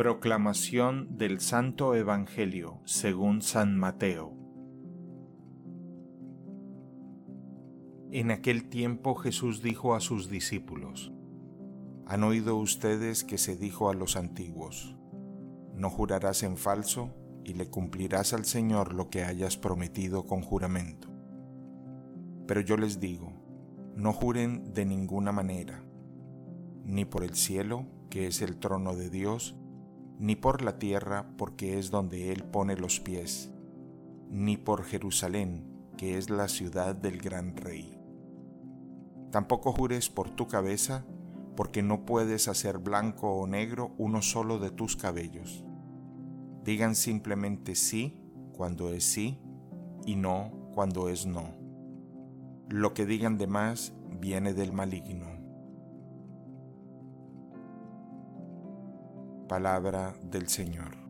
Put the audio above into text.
Proclamación del Santo Evangelio según San Mateo. En aquel tiempo Jesús dijo a sus discípulos, Han oído ustedes que se dijo a los antiguos, No jurarás en falso y le cumplirás al Señor lo que hayas prometido con juramento. Pero yo les digo, no juren de ninguna manera, ni por el cielo, que es el trono de Dios, ni por la tierra, porque es donde Él pone los pies, ni por Jerusalén, que es la ciudad del gran rey. Tampoco jures por tu cabeza, porque no puedes hacer blanco o negro uno solo de tus cabellos. Digan simplemente sí cuando es sí y no cuando es no. Lo que digan de más viene del maligno. Palabra del Señor.